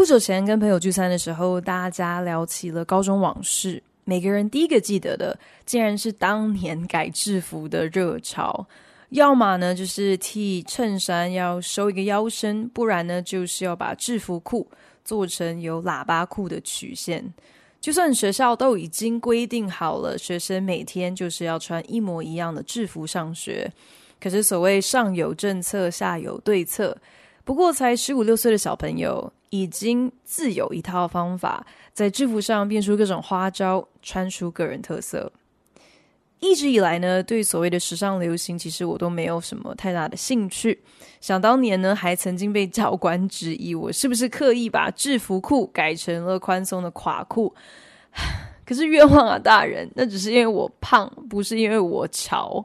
不久前跟朋友聚餐的时候，大家聊起了高中往事。每个人第一个记得的，竟然是当年改制服的热潮。要么呢，就是替衬衫要收一个腰身，不然呢，就是要把制服裤做成有喇叭裤的曲线。就算学校都已经规定好了，学生每天就是要穿一模一样的制服上学，可是所谓上有政策，下有对策。不过才十五六岁的小朋友，已经自有一套方法，在制服上变出各种花招，穿出个人特色。一直以来呢，对所谓的时尚流行，其实我都没有什么太大的兴趣。想当年呢，还曾经被教官质疑我是不是刻意把制服裤改成了宽松的垮裤。可是冤枉啊，大人，那只是因为我胖，不是因为我潮。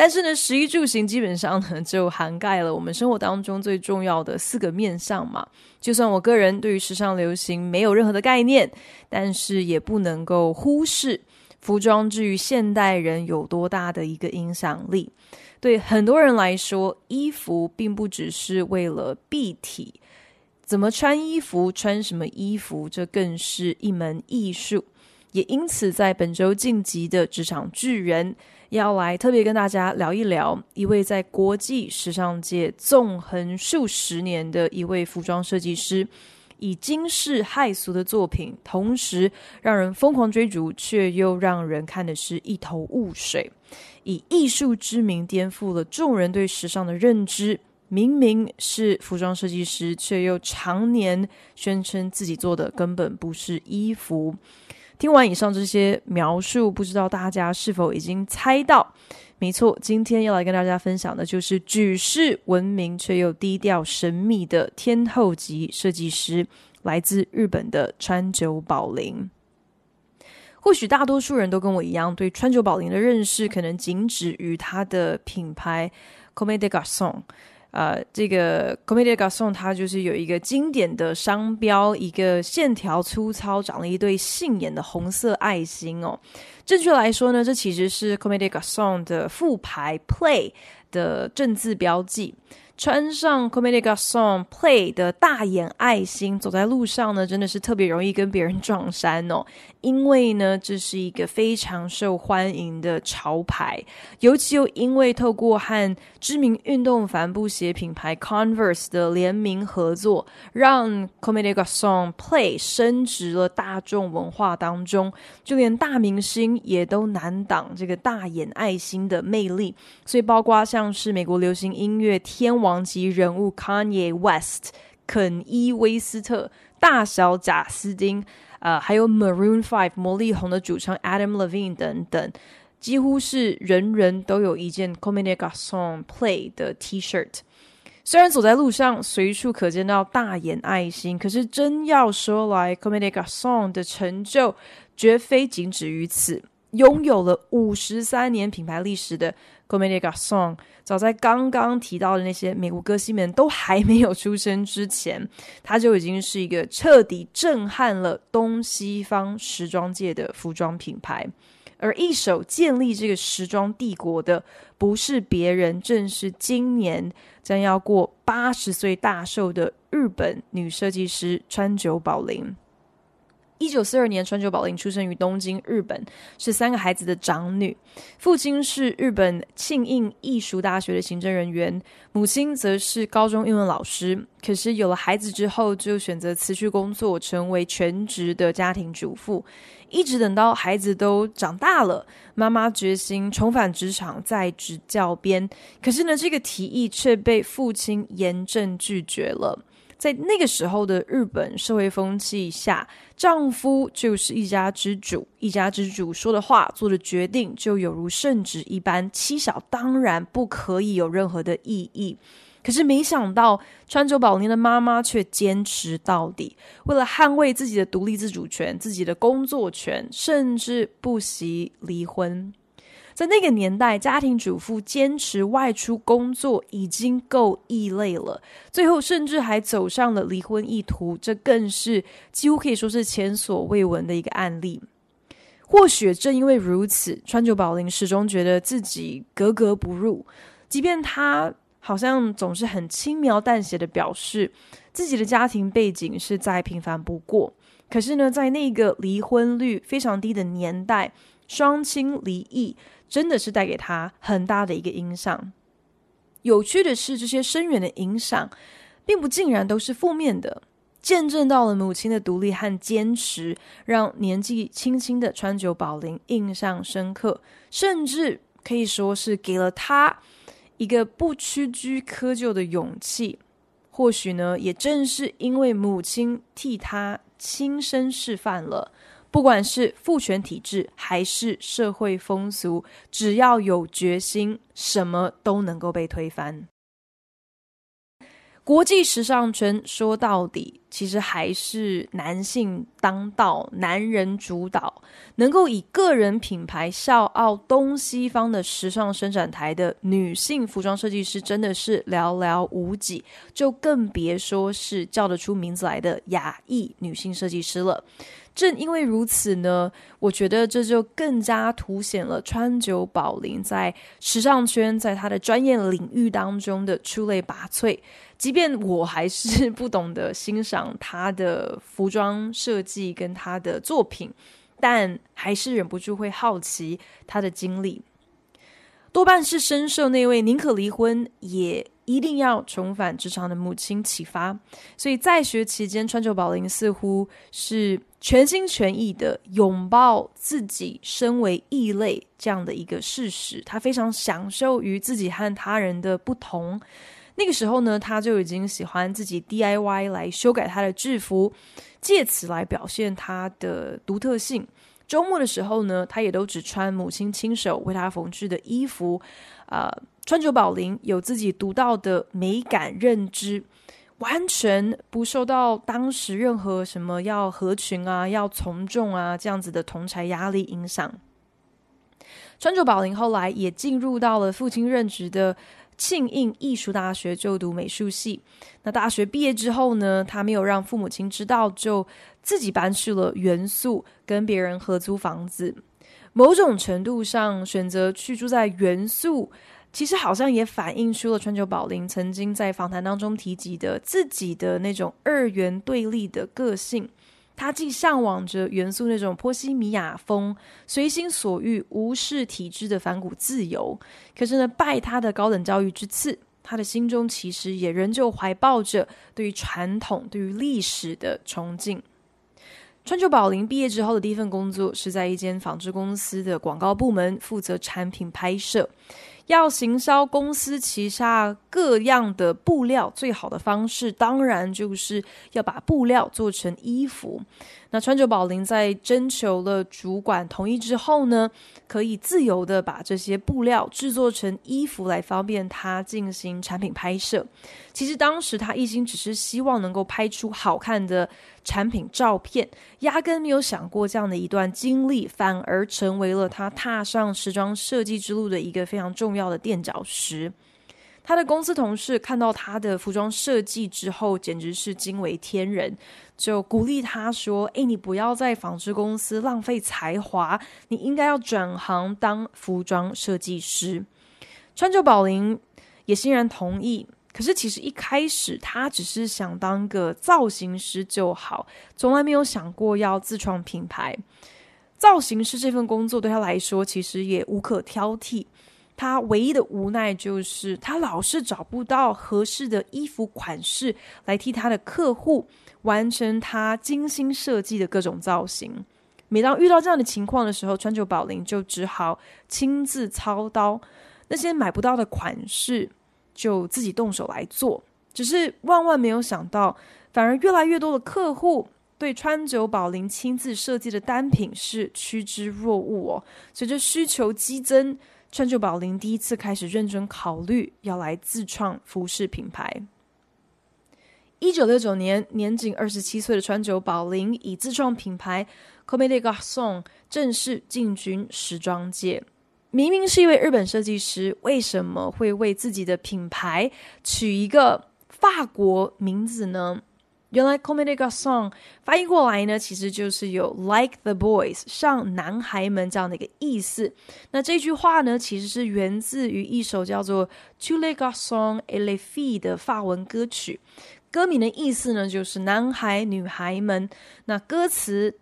但是呢，食衣住行基本上呢，就涵盖了我们生活当中最重要的四个面向嘛。就算我个人对于时尚流行没有任何的概念，但是也不能够忽视服装至于现代人有多大的一个影响力。对很多人来说，衣服并不只是为了蔽体，怎么穿衣服、穿什么衣服，这更是一门艺术。也因此，在本周晋级的职场巨人。要来特别跟大家聊一聊一位在国际时尚界纵横数十年的一位服装设计师，以惊世骇俗的作品，同时让人疯狂追逐，却又让人看的是一头雾水。以艺术之名颠覆了众人对时尚的认知。明明是服装设计师，却又常年宣称自己做的根本不是衣服。听完以上这些描述，不知道大家是否已经猜到？没错，今天要来跟大家分享的就是举世闻名却又低调神秘的天后级设计师，来自日本的川久保玲。或许大多数人都跟我一样，对川久保玲的认识可能仅止于他的品牌 c o m e d e Garcon。呃，这个 Comme des Garçons 它就是有一个经典的商标，一个线条粗糙、长了一对杏眼的红色爱心哦。正确来说呢，这其实是 Comme des Garçons 的副牌 Play 的正字标记。穿上 Comme des Garçons Play 的大眼爱心，走在路上呢，真的是特别容易跟别人撞衫哦。因为呢，这是一个非常受欢迎的潮牌，尤其又因为透过和知名运动帆布鞋品牌 Converse 的联名合作，让 comedyga song Play 升值了大众文化当中，就连大明星也都难挡这个大眼爱心的魅力。所以，包括像是美国流行音乐天。王级人物 Kanye West、肯伊·威斯特、大小贾斯汀，呃，还有 Maroon Five 魔力红的主唱 Adam Levine 等等，几乎是人人都有一件 Comme des Garçons Play 的 T-shirt。虽然走在路上随处可见到大眼爱心，可是真要说来，Comme des Garçons 的成就绝非仅止于此。拥有了五十三年品牌历史的 Comme des Garçons，早在刚刚提到的那些美国歌星们都还没有出生之前，它就已经是一个彻底震撼了东西方时装界的服装品牌。而一手建立这个时装帝国的，不是别人，正是今年将要过八十岁大寿的日本女设计师川久保玲。一九四二年，川久保玲出生于东京，日本，是三个孩子的长女。父亲是日本庆应艺术大学的行政人员，母亲则是高中英文老师。可是有了孩子之后，就选择辞去工作，成为全职的家庭主妇。一直等到孩子都长大了，妈妈决心重返职场，在职教鞭。可是呢，这个提议却被父亲严正拒绝了。在那个时候的日本社会风气下，丈夫就是一家之主，一家之主说的话、做的决定就有如圣旨一般，妻小当然不可以有任何的异议。可是没想到，川久保玲的妈妈却坚持到底，为了捍卫自己的独立自主权、自己的工作权，甚至不惜离婚。在那个年代，家庭主妇坚持外出工作已经够异类了，最后甚至还走上了离婚一途，这更是几乎可以说是前所未闻的一个案例。或许正因为如此，川久保玲始终觉得自己格格不入，即便他。好像总是很轻描淡写的表示自己的家庭背景是再平凡不过。可是呢，在那个离婚率非常低的年代，双亲离异真的是带给他很大的一个影响。有趣的是，这些深远的影响并不尽然都是负面的。见证到了母亲的独立和坚持，让年纪轻轻的川久保玲印象深刻，甚至可以说是给了他。一个不屈居窠臼的勇气，或许呢，也正是因为母亲替他亲身示范了，不管是父权体制还是社会风俗，只要有决心，什么都能够被推翻。国际时尚圈说到底，其实还是男性当道，男人主导。能够以个人品牌笑傲东西方的时尚伸展台的女性服装设计师，真的是寥寥无几，就更别说是叫得出名字来的亚裔女性设计师了。正因为如此呢，我觉得这就更加凸显了川久保玲在时尚圈，在她的专业领域当中的出类拔萃。即便我还是不懂得欣赏他的服装设计跟他的作品，但还是忍不住会好奇他的经历。多半是深受那位宁可离婚也一定要重返职场的母亲启发，所以在学期间，川久保玲似乎是全心全意的拥抱自己身为异类这样的一个事实。他非常享受于自己和他人的不同。那个时候呢，他就已经喜欢自己 DIY 来修改他的制服，借此来表现他的独特性。周末的时候呢，他也都只穿母亲亲手为他缝制的衣服。啊、川久保玲有自己独到的美感认知，完全不受到当时任何什么要合群啊、要从众啊这样子的同侪压力影响。川久保玲后来也进入到了父亲任职的庆应艺术大学就读美术系。那大学毕业之后呢，他没有让父母亲知道，就自己搬去了原宿，跟别人合租房子。某种程度上，选择去住在原宿，其实好像也反映出了川久保玲曾经在访谈当中提及的自己的那种二元对立的个性。他既向往着元素那种波西米亚风、随心所欲、无视体制的反骨自由，可是呢，拜他的高等教育之赐，他的心中其实也仍旧怀抱着对于传统、对于历史的崇敬。川久保玲毕业之后的第一份工作是在一间纺织公司的广告部门，负责产品拍摄。要行销公司旗下各样的布料，最好的方式当然就是要把布料做成衣服。那川久保玲在征求了主管同意之后呢，可以自由地把这些布料制作成衣服，来方便他进行产品拍摄。其实当时他一心只是希望能够拍出好看的产品照片，压根没有想过这样的一段经历，反而成为了他踏上时装设计之路的一个非常重要的垫脚石。他的公司同事看到他的服装设计之后，简直是惊为天人，就鼓励他说：“诶，你不要在纺织公司浪费才华，你应该要转行当服装设计师。”川久保玲也欣然同意。可是其实一开始他只是想当个造型师就好，从来没有想过要自创品牌。造型师这份工作对他来说，其实也无可挑剔。他唯一的无奈就是，他老是找不到合适的衣服款式来替他的客户完成他精心设计的各种造型。每当遇到这样的情况的时候，川久保玲就只好亲自操刀，那些买不到的款式就自己动手来做。只是万万没有想到，反而越来越多的客户对川久保玲亲自设计的单品是趋之若鹜哦。随着需求激增。川久保玲第一次开始认真考虑要来自创服饰品牌。一九六九年，年仅二十七岁的川久保玲以自创品牌 Comme des Garçons 正式进军时装界。明明是一位日本设计师，为什么会为自己的品牌取一个法国名字呢？原来 Comme des Garçons 翻译过来呢，其实就是有 like the boys 像男孩们这样的一个意思。那这句话呢，其实是源自于一首叫做 Tous les garçons et les filles 的法文歌曲。歌名的意思呢，就是男孩女孩们。那歌词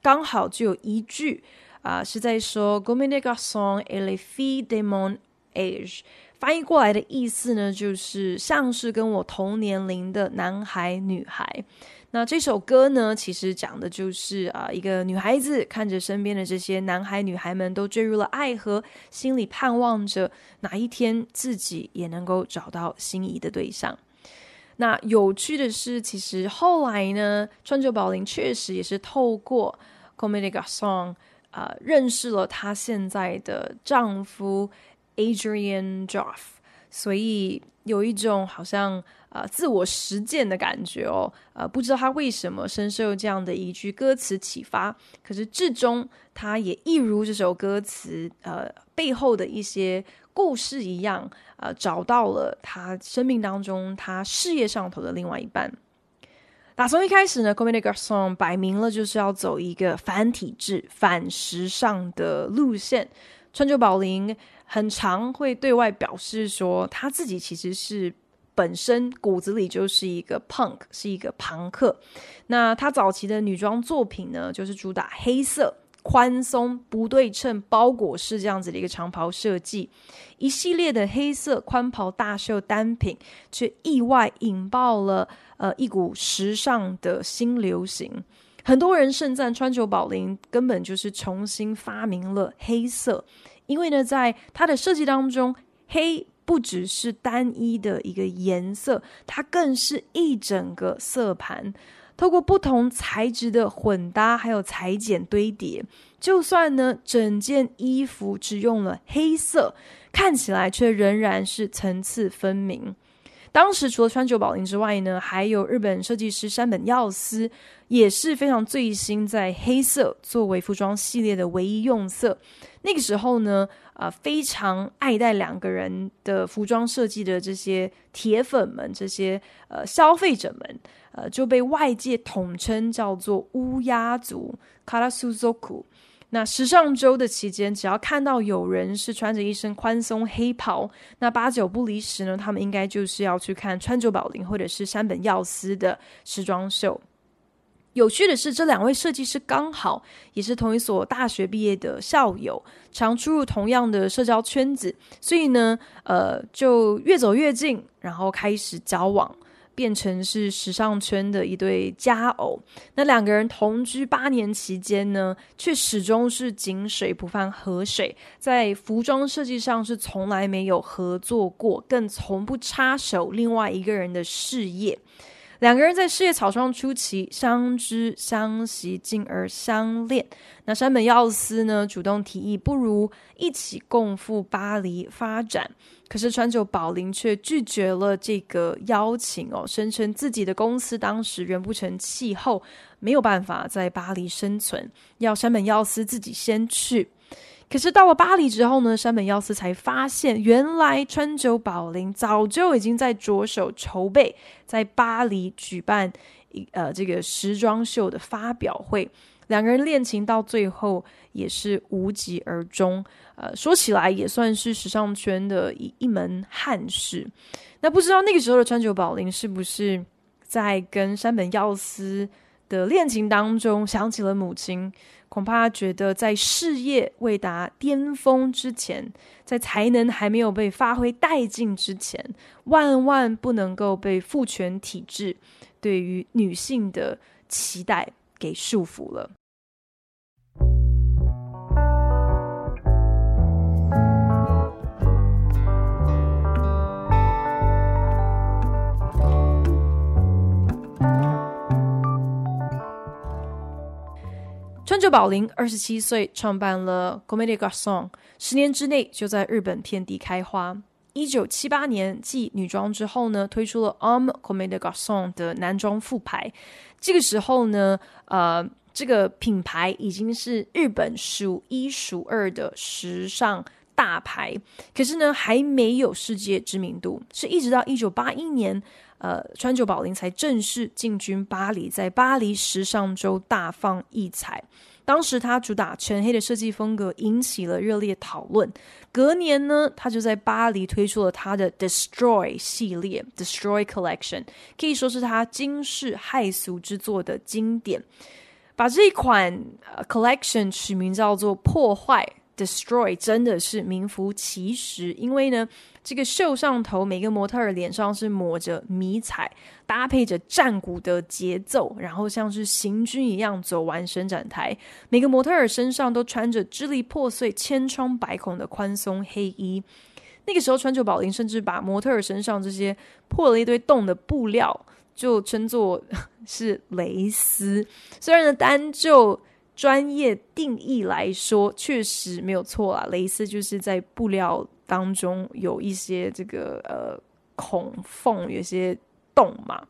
刚好就有一句。啊，是在说 Comme des garçons et les filles de mon Age 翻译过来的意思呢，就是像是跟我同年龄的男孩女孩。那这首歌呢，其实讲的就是啊，一个女孩子看着身边的这些男孩女孩们都坠入了爱河，心里盼望着哪一天自己也能够找到心仪的对象。那有趣的是，其实后来呢，川久保玲确实也是透过 Comme des garçons。呃，认识了她现在的丈夫 Adrian Joff，所以有一种好像呃自我实践的感觉哦。呃，不知道他为什么深受这样的一句歌词启发，可是至终他也一如这首歌词呃背后的一些故事一样，呃，找到了他生命当中他事业上头的另外一半。打从一开始呢，Comme des Garçons 摆明了就是要走一个反体制、反时尚的路线。川久保玲很常会对外表示说，他自己其实是本身骨子里就是一个 punk，是一个朋克。那他早期的女装作品呢，就是主打黑色。宽松不对称包裹式这样子的一个长袍设计，一系列的黑色宽袍大袖单品，却意外引爆了呃一股时尚的新流行。很多人盛赞川久保玲根本就是重新发明了黑色，因为呢，在它的设计当中，黑不只是单一的一个颜色，它更是一整个色盘。透过不同材质的混搭，还有裁剪堆叠，就算呢整件衣服只用了黑色，看起来却仍然是层次分明。当时除了川久保玲之外呢，还有日本设计师山本耀司，也是非常最新，在黑色作为服装系列的唯一用色。那个时候呢，呃，非常爱戴两个人的服装设计的这些铁粉们，这些呃消费者们。呃，就被外界统称叫做乌鸦族 Karasuzoku。那时尚周的期间，只要看到有人是穿着一身宽松黑袍，那八九不离十呢，他们应该就是要去看川久保玲或者是山本耀司的时装秀。有趣的是，这两位设计师刚好也是同一所大学毕业的校友，常出入同样的社交圈子，所以呢，呃，就越走越近，然后开始交往。变成是时尚圈的一对佳偶。那两个人同居八年期间呢，却始终是井水不犯河水，在服装设计上是从来没有合作过，更从不插手另外一个人的事业。两个人在事业草创初期相知相惜，进而相恋。那山本耀司呢，主动提议不如一起共赴巴黎发展，可是川久保玲却拒绝了这个邀请哦，声称自己的公司当时人不成气候，没有办法在巴黎生存，要山本耀司自己先去。可是到了巴黎之后呢，山本耀司才发现，原来川久保玲早就已经在着手筹备，在巴黎举办一呃这个时装秀的发表会。两个人恋情到最后也是无疾而终。呃，说起来也算是时尚圈的一一门憾事。那不知道那个时候的川久保玲是不是在跟山本耀司的恋情当中想起了母亲？恐怕觉得在事业未达巅峰之前，在才能还没有被发挥殆尽之前，万万不能够被父权体制对于女性的期待给束缚了。川久保玲二十七岁创办了 Comme des Garçons，十年之内就在日本遍地开花。一九七八年继女装之后呢，推出了 Homme Comme des Garçons 的男装副牌。这个时候呢，呃，这个品牌已经是日本数一数二的时尚大牌，可是呢，还没有世界知名度。是一直到一九八一年，呃，川久保玲才正式进军巴黎，在巴黎时尚周大放异彩。当时他主打全黑的设计风格，引起了热烈讨论。隔年呢，他就在巴黎推出了他的 Destroy 系列 Destroy Collection，可以说是他惊世骇俗之作的经典。把这一款、Collection 取名叫做破坏。Destroy 真的是名副其实，因为呢，这个秀上头每个模特儿脸上是抹着迷彩，搭配着战鼓的节奏，然后像是行军一样走完伸展台。每个模特儿身上都穿着支离破碎、千疮百孔的宽松黑衣。那个时候，川久保玲甚至把模特儿身上这些破了一堆洞的布料，就称作是蕾丝。虽然呢，单就专业定义来说，确实没有错啊。蕾丝就是在布料当中有一些这个呃孔缝，有些洞嘛。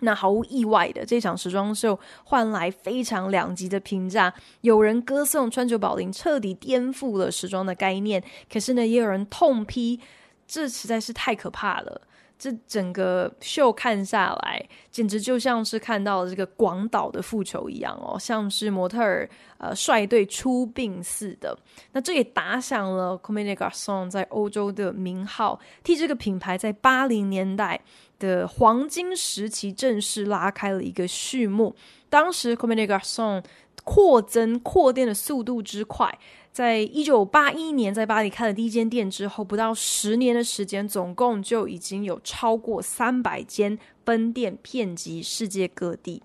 那毫无意外的，这场时装秀换来非常两极的评价。有人歌颂川久保玲彻底颠覆了时装的概念，可是呢，也有人痛批这实在是太可怕了。这整个秀看下来，简直就像是看到了这个广岛的复仇一样哦，像是模特儿呃率队出殡似的。那这也打响了 Comme des Garçons 在欧洲的名号，替这个品牌在八零年代的黄金时期正式拉开了一个序幕。当时 Comme des Garçons 扩增扩店的速度之快。在一九八一年在巴黎开了第一间店之后，不到十年的时间，总共就已经有超过三百间分店，遍及世界各地。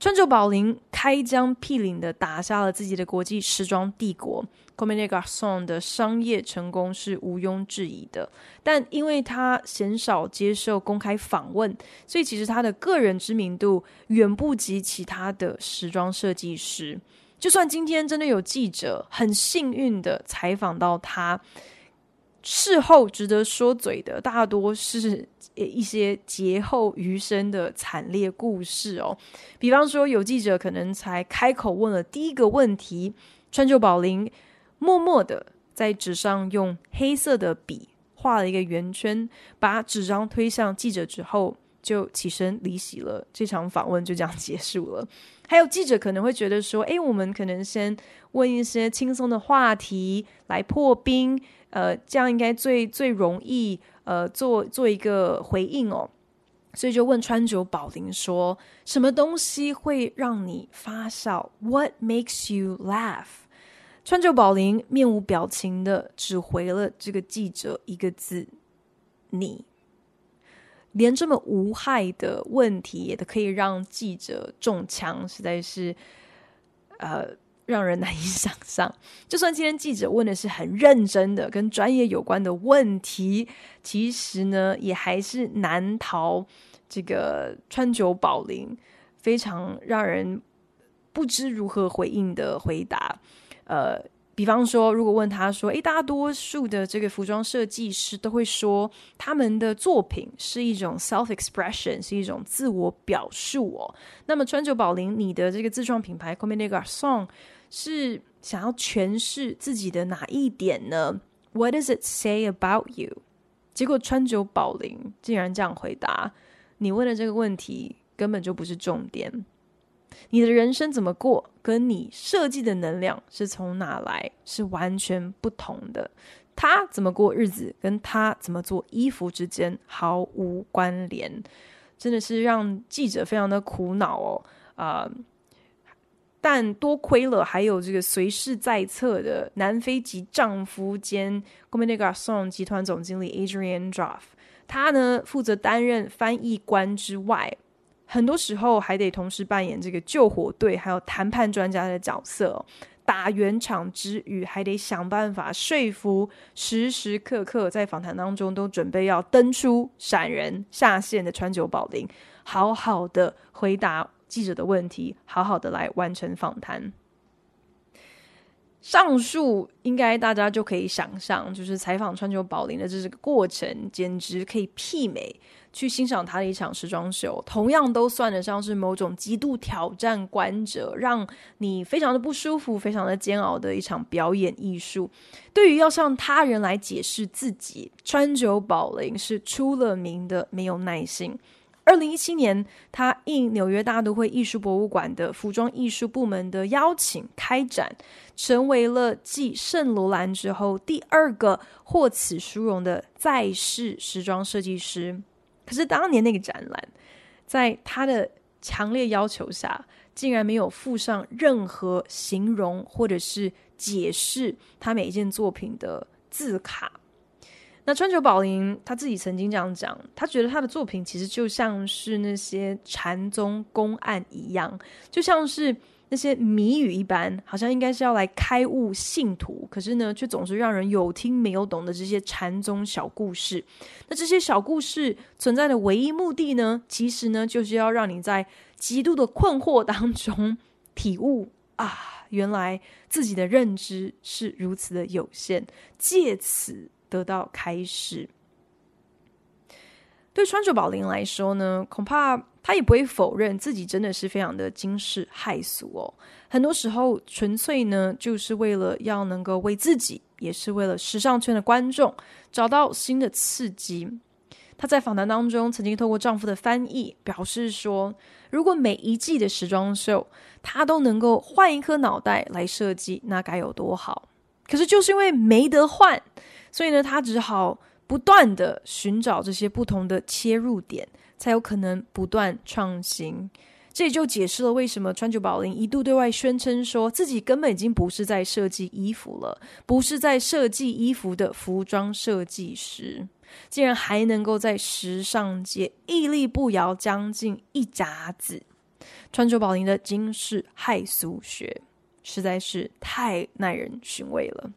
川久保玲开疆辟岭的打下了自己的国际时装帝国，Comme des Garçons 的商业成功是毋庸置疑的。但因为他鲜少接受公开访问，所以其实他的个人知名度远不及其他的时装设计师。就算今天真的有记者很幸运的采访到他，事后值得说嘴的大多是一些劫后余生的惨烈故事哦。比方说，有记者可能才开口问了第一个问题，川久保玲默默的在纸上用黑色的笔画了一个圆圈，把纸张推向记者之后，就起身离席了。这场访问就这样结束了。还有记者可能会觉得说：“诶，我们可能先问一些轻松的话题来破冰，呃，这样应该最最容易，呃，做做一个回应哦。”所以就问川久保玲说：“什么东西会让你发笑？What makes you laugh？” 川久保玲面无表情的只回了这个记者一个字：“你。”连这么无害的问题也都可以让记者中枪，实在是呃让人难以想象。就算今天记者问的是很认真的、跟专业有关的问题，其实呢也还是难逃这个川久保玲非常让人不知如何回应的回答，呃。比方说，如果问他说：“诶，大多数的这个服装设计师都会说，他们的作品是一种 self-expression，是一种自我表述哦。那么，川久保玲，你的这个自创品牌 Comme des Garçons 是想要诠释自己的哪一点呢？What does it say about you？” 结果，川久保玲竟然这样回答：“你问的这个问题根本就不是重点。”你的人生怎么过，跟你设计的能量是从哪来，是完全不同的。他怎么过日子，跟他怎么做衣服之间毫无关联，真的是让记者非常的苦恼哦。啊、呃，但多亏了还有这个随侍在侧的南非籍丈夫兼 Comme des Garçons 集团总经理 Adrian Droff，他呢负责担任翻译官之外。很多时候还得同时扮演这个救火队还有谈判专家的角色，打圆场之余，还得想办法说服时时刻刻在访谈当中都准备要登出闪人下线的川久保玲，好好的回答记者的问题，好好的来完成访谈。上述应该大家就可以想象，就是采访川久保玲的这个过程，简直可以媲美去欣赏他的一场时装秀，同样都算得上是某种极度挑战观者，让你非常的不舒服、非常的煎熬的一场表演艺术。对于要向他人来解释自己，川久保玲是出了名的没有耐心。二零一七年，他应纽约大都会艺术博物馆的服装艺术部门的邀请开展，成为了继圣罗兰之后第二个获此殊荣的在世时装设计师。可是当年那个展览，在他的强烈要求下，竟然没有附上任何形容或者是解释他每一件作品的字卡。那川久保玲他自己曾经这样讲，他觉得他的作品其实就像是那些禅宗公案一样，就像是那些谜语一般，好像应该是要来开悟信徒，可是呢，却总是让人有听没有懂的这些禅宗小故事。那这些小故事存在的唯一目的呢，其实呢，就是要让你在极度的困惑当中体悟啊，原来自己的认知是如此的有限，借此。得到开始，对川久保玲来说呢，恐怕他也不会否认自己真的是非常的惊世骇俗哦。很多时候，纯粹呢，就是为了要能够为自己，也是为了时尚圈的观众找到新的刺激。她在访谈当中曾经透过丈夫的翻译表示说，如果每一季的时装秀她都能够换一颗脑袋来设计，那该有多好。可是就是因为没得换。所以呢，他只好不断的寻找这些不同的切入点，才有可能不断创新。这也就解释了为什么川久保玲一度对外宣称说自己根本已经不是在设计衣服了，不是在设计衣服的服装设计师，竟然还能够在时尚界屹立不摇将近一甲子。川久保玲的惊世骇俗学实在是太耐人寻味了。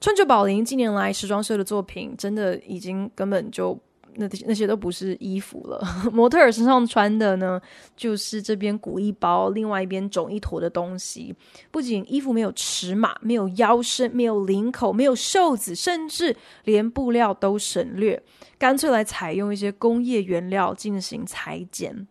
川久保玲近年来时装秀的作品，真的已经根本就那那些都不是衣服了。模特儿身上穿的呢，就是这边鼓一包，另外一边肿一坨的东西。不仅衣服没有尺码，没有腰身，没有领口，没有袖子，甚至连布料都省略，干脆来采用一些工业原料进行裁剪。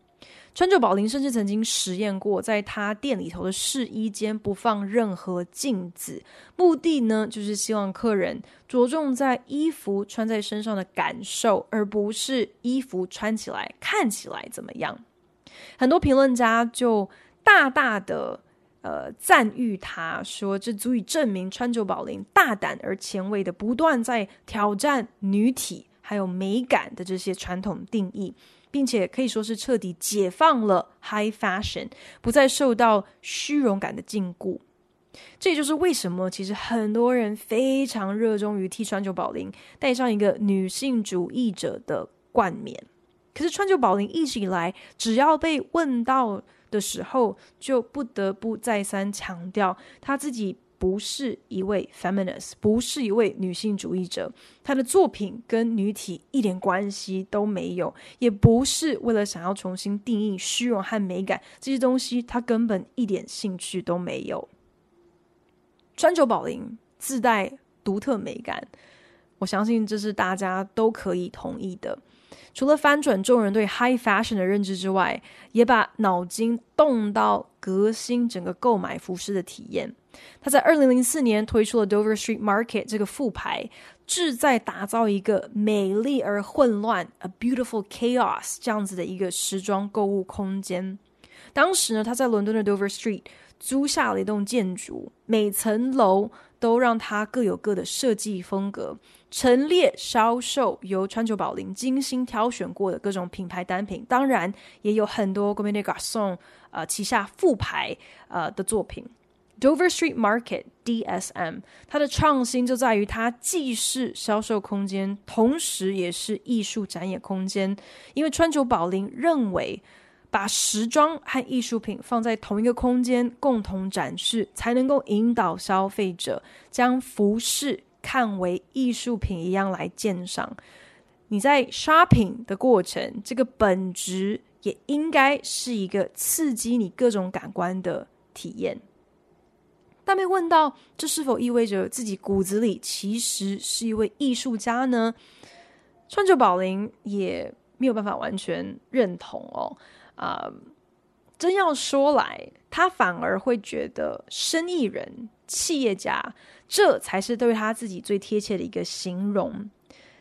川久保玲甚至曾经实验过，在他店里头的试衣间不放任何镜子，目的呢，就是希望客人着重在衣服穿在身上的感受，而不是衣服穿起来看起来怎么样。很多评论家就大大的呃赞誉他，说这足以证明川久保玲大胆而前卫的不断在挑战女体还有美感的这些传统定义。并且可以说是彻底解放了 high fashion，不再受到虚荣感的禁锢。这也就是为什么其实很多人非常热衷于替川久保玲戴上一个女性主义者的冠冕。可是川久保玲一直以来，只要被问到的时候，就不得不再三强调他自己。不是一位 feminist，不是一位女性主义者，她的作品跟女体一点关系都没有，也不是为了想要重新定义虚荣和美感这些东西，她根本一点兴趣都没有。川久保玲自带独特美感，我相信这是大家都可以同意的。除了翻转众人对 high fashion 的认知之外，也把脑筋动到革新整个购买服饰的体验。他在二零零四年推出了 Dover Street Market 这个副牌，志在打造一个美丽而混乱 （a beautiful chaos） 这样子的一个时装购物空间。当时呢，他在伦敦的 Dover Street 租下了一栋建筑，每层楼都让它各有各的设计风格。陈列销售由川久保玲精心挑选过的各种品牌单品，当然也有很多 Comme des Garçons 呃旗下副牌呃的作品。Dover Street Market DSM，它的创新就在于它既是销售空间，同时也是艺术展演空间。因为川久保玲认为，把时装和艺术品放在同一个空间共同展示，才能够引导消费者将服饰。看为艺术品一样来鉴赏，你在 shopping 的过程，这个本质也应该是一个刺激你各种感官的体验。但被问到这是否意味着自己骨子里其实是一位艺术家呢？川久保玲也没有办法完全认同哦。啊、真要说来，他反而会觉得生意人、企业家这才是对他自己最贴切的一个形容。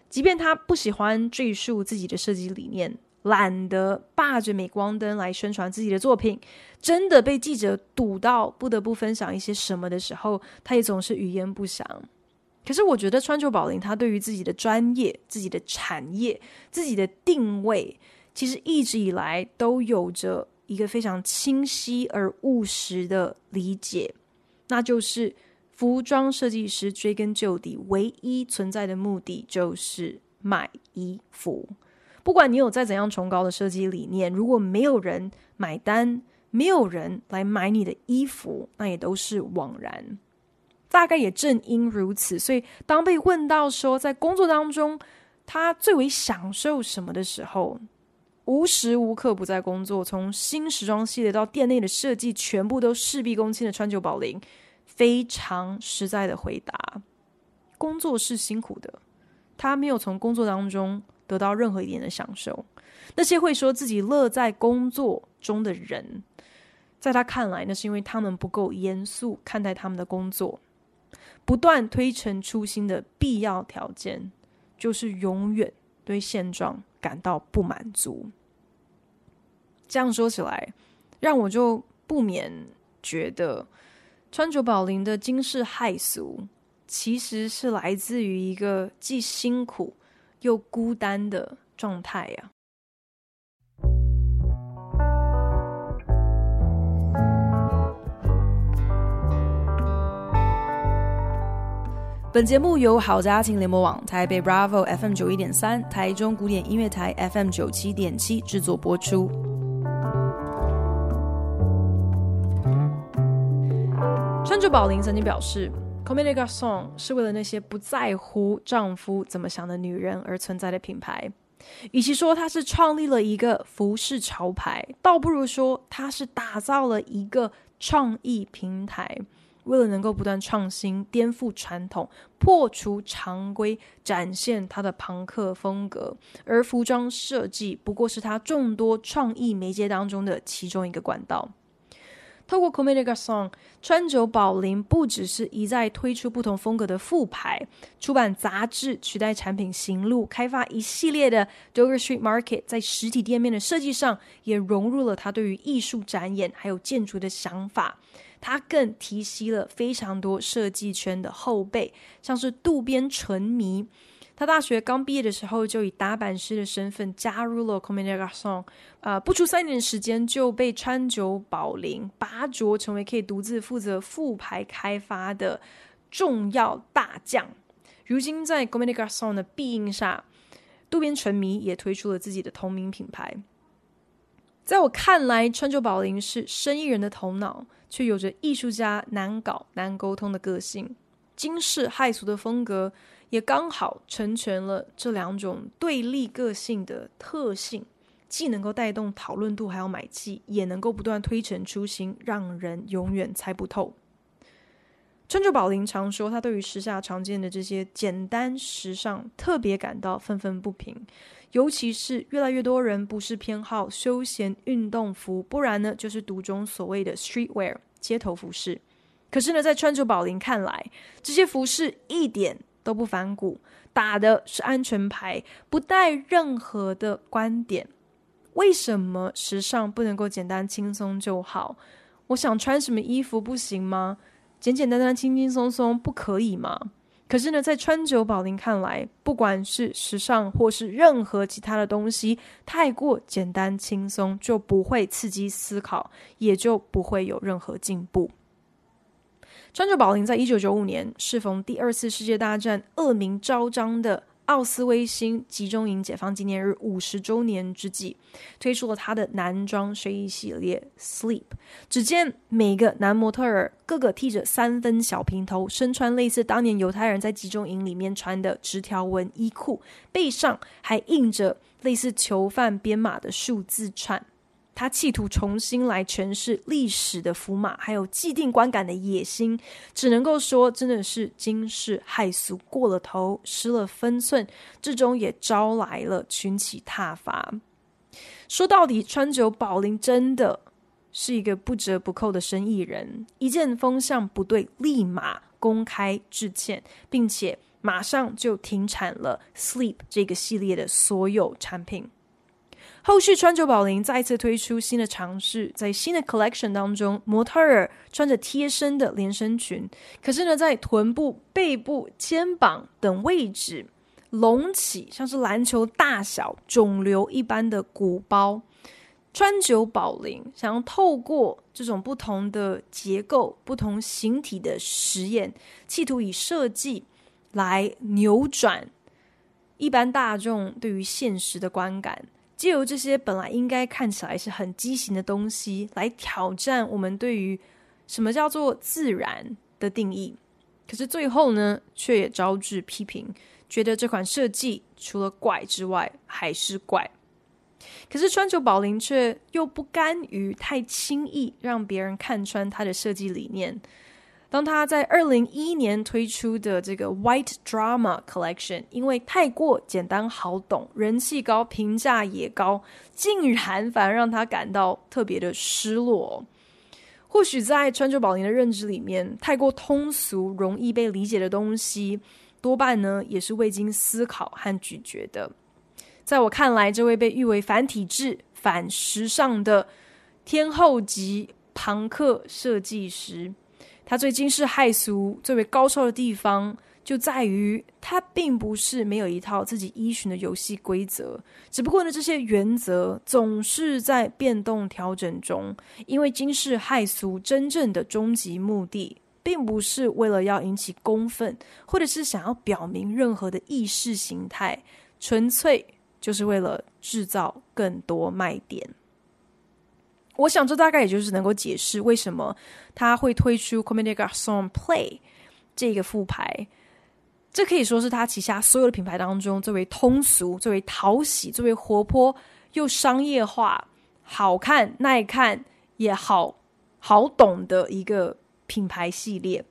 即便他不喜欢赘述自己的设计理念，懒得霸着镁光灯来宣传自己的作品，真的被记者堵到不得不分享一些什么的时候，他也总是语焉不详。可是，我觉得川久保玲他对于自己的专业、自己的产业、自己的定位，其实一直以来都有着一个非常清晰而务实的理解，那就是。服装设计师追根究底，唯一存在的目的就是卖衣服。不管你有再怎样崇高的设计理念，如果没有人买单，没有人来买你的衣服，那也都是枉然。大概也正因如此，所以当被问到说在工作当中他最为享受什么的时候，无时无刻不在工作，从新时装系列到店内的设计，全部都事必躬亲的川久保玲。非常实在的回答：工作是辛苦的，他没有从工作当中得到任何一点的享受。那些会说自己乐在工作中的人，在他看来，那是因为他们不够严肃看待他们的工作。不断推陈出新的必要条件，就是永远对现状感到不满足。这样说起来，让我就不免觉得。川久保玲的惊世骇俗，其实是来自于一个既辛苦又孤单的状态呀。本节目由好家庭联盟网、台北 Bravo FM 九一点三、台中古典音乐台 FM 九七点七制作播出。川久保玲曾经表示，Comme des Garçons 是为了那些不在乎丈夫怎么想的女人而存在的品牌。与其说它是创立了一个服饰潮牌，倒不如说它是打造了一个创意平台，为了能够不断创新、颠覆传统、破除常规，展现它的庞克风格。而服装设计不过是他众多创意媒介当中的其中一个管道。透过 c o m e d i g a s o n 川久保玲不只是一再推出不同风格的副牌，出版杂志，取代产品行录，开发一系列的 Dover Street Market，在实体店面的设计上，也融入了他对于艺术展演还有建筑的想法。他更提携了非常多设计圈的后辈，像是渡边淳弥。他大学刚毕业的时候，就以打版师的身份加入了 Comme des Garçons，呃，不出三年时间就被川久保玲拔擢成为可以独自负责副牌开发的重要大将。如今在 Comme des Garçons 的庇荫下，渡边淳弥也推出了自己的同名品牌。在我看来，川久保玲是生意人的头脑，却有着艺术家难搞难沟通的个性，惊世骇俗的风格。也刚好成全了这两种对立个性的特性，既能够带动讨论度，还要买气，也能够不断推陈出新，让人永远猜不透。川久保玲常说，他对于时下常见的这些简单时尚特别感到愤愤不平，尤其是越来越多人不是偏好休闲运动服，不然呢就是独钟所谓的 streetwear 街头服饰。可是呢，在川久保玲看来，这些服饰一点。都不反骨，打的是安全牌，不带任何的观点。为什么时尚不能够简单轻松就好？我想穿什么衣服不行吗？简简单单、轻轻松松不可以吗？可是呢，在川久保玲看来，不管是时尚或是任何其他的东西，太过简单轻松就不会刺激思考，也就不会有任何进步。川久保玲在一九九五年适逢第二次世界大战恶名昭彰的奥斯威辛集中营解放纪念日五十周年之际，推出了他的男装睡衣系列 Sleep。只见每个男模特儿个个剃着三分小平头，身穿类似当年犹太人在集中营里面穿的直条纹衣裤，背上还印着类似囚犯编码的数字串。他企图重新来诠释历史的符码，还有既定观感的野心，只能够说真的是惊世骇俗过了头，失了分寸，最终也招来了群起挞伐。说到底，川久保玲真的是一个不折不扣的生意人，一见风向不对，立马公开致歉，并且马上就停产了 Sleep 这个系列的所有产品。后续川久保玲再次推出新的尝试，在新的 collection 当中，模特儿穿着贴身的连身裙，可是呢，在臀部、背部、肩膀等位置隆起，像是篮球大小、肿瘤一般的鼓包。川久保玲想要透过这种不同的结构、不同形体的实验，企图以设计来扭转一般大众对于现实的观感。借由这些本来应该看起来是很畸形的东西，来挑战我们对于什么叫做自然的定义。可是最后呢，却也招致批评，觉得这款设计除了怪之外还是怪。可是川久保玲却又不甘于太轻易让别人看穿他的设计理念。当他在二零一一年推出的这个 White Drama Collection，因为太过简单好懂，人气高，评价也高，竟然反而让他感到特别的失落。或许在川久保玲的认知里面，太过通俗、容易被理解的东西，多半呢也是未经思考和咀嚼的。在我看来，这位被誉为反体制、反时尚的天后级庞克设计师。他最惊世骇俗、最为高超的地方，就在于他并不是没有一套自己依循的游戏规则，只不过呢，这些原则总是在变动调整中。因为惊世骇俗真正的终极目的，并不是为了要引起公愤，或者是想要表明任何的意识形态，纯粹就是为了制造更多卖点。我想，这大概也就是能够解释为什么他会推出 Comme des Garçons Play 这个副牌。这可以说是他旗下所有的品牌当中最为通俗、最为讨喜、最为活泼又商业化、好看、耐看也好好懂的一个品牌系列。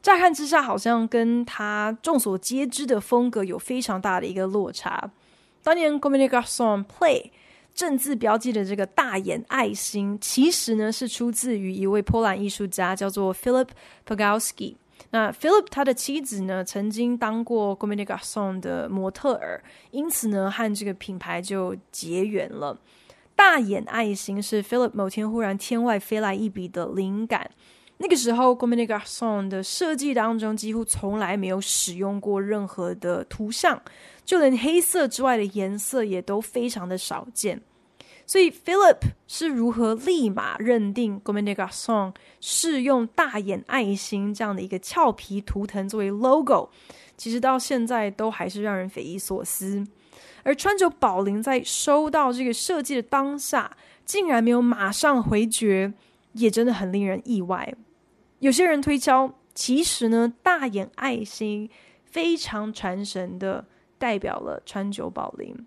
乍看之下，好像跟他众所皆知的风格有非常大的一个落差。当年 Comme des Garçons Play。正字标记的这个大眼爱心，其实呢是出自于一位波兰艺术家，叫做 Philip Pogowski。那 Philip 他的妻子呢，曾经当过 Comme des Garçons 的模特儿，因此呢和这个品牌就结缘了。大眼爱心是 Philip 某天忽然天外飞来一笔的灵感。那个时候，Comme des Garçons 的设计当中几乎从来没有使用过任何的图像，就连黑色之外的颜色也都非常的少见。所以，Philip 是如何立马认定 Comme des Garçons 是用大眼爱心这样的一个俏皮图腾作为 logo，其实到现在都还是让人匪夷所思。而川久保玲在收到这个设计的当下，竟然没有马上回绝，也真的很令人意外。有些人推敲，其实呢，大眼爱心非常传神的代表了川久保玲。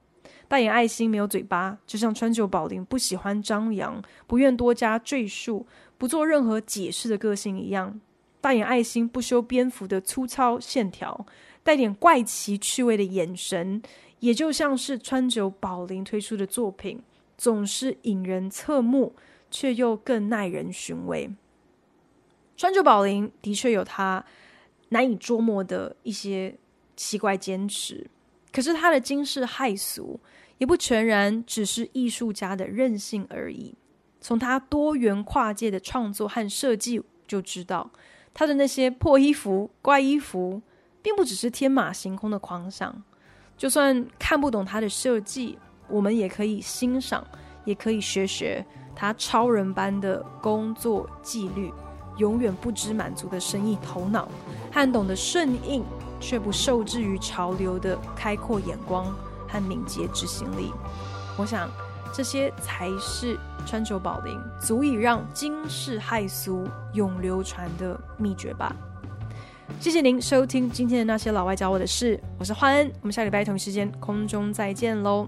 大眼爱心没有嘴巴，就像川久保玲不喜欢张扬、不愿多加赘述、不做任何解释的个性一样。大眼爱心不修边幅的粗糙线条，带点怪奇趣味的眼神，也就像是川久保玲推出的作品，总是引人侧目，却又更耐人寻味。川久保玲的确有他难以捉摸的一些奇怪坚持，可是他的惊世骇俗也不全然只是艺术家的任性而已。从他多元跨界的创作和设计就知道，他的那些破衣服、怪衣服，并不只是天马行空的狂想。就算看不懂他的设计，我们也可以欣赏，也可以学学他超人般的工作纪律。永远不知满足的生意头脑，和懂得顺应却不受制于潮流的开阔眼光和敏捷执行力。我想，这些才是川久保玲足以让惊世骇俗永流传的秘诀吧。谢谢您收听今天的那些老外教我的事，我是焕恩，我们下礼拜同一时间空中再见喽。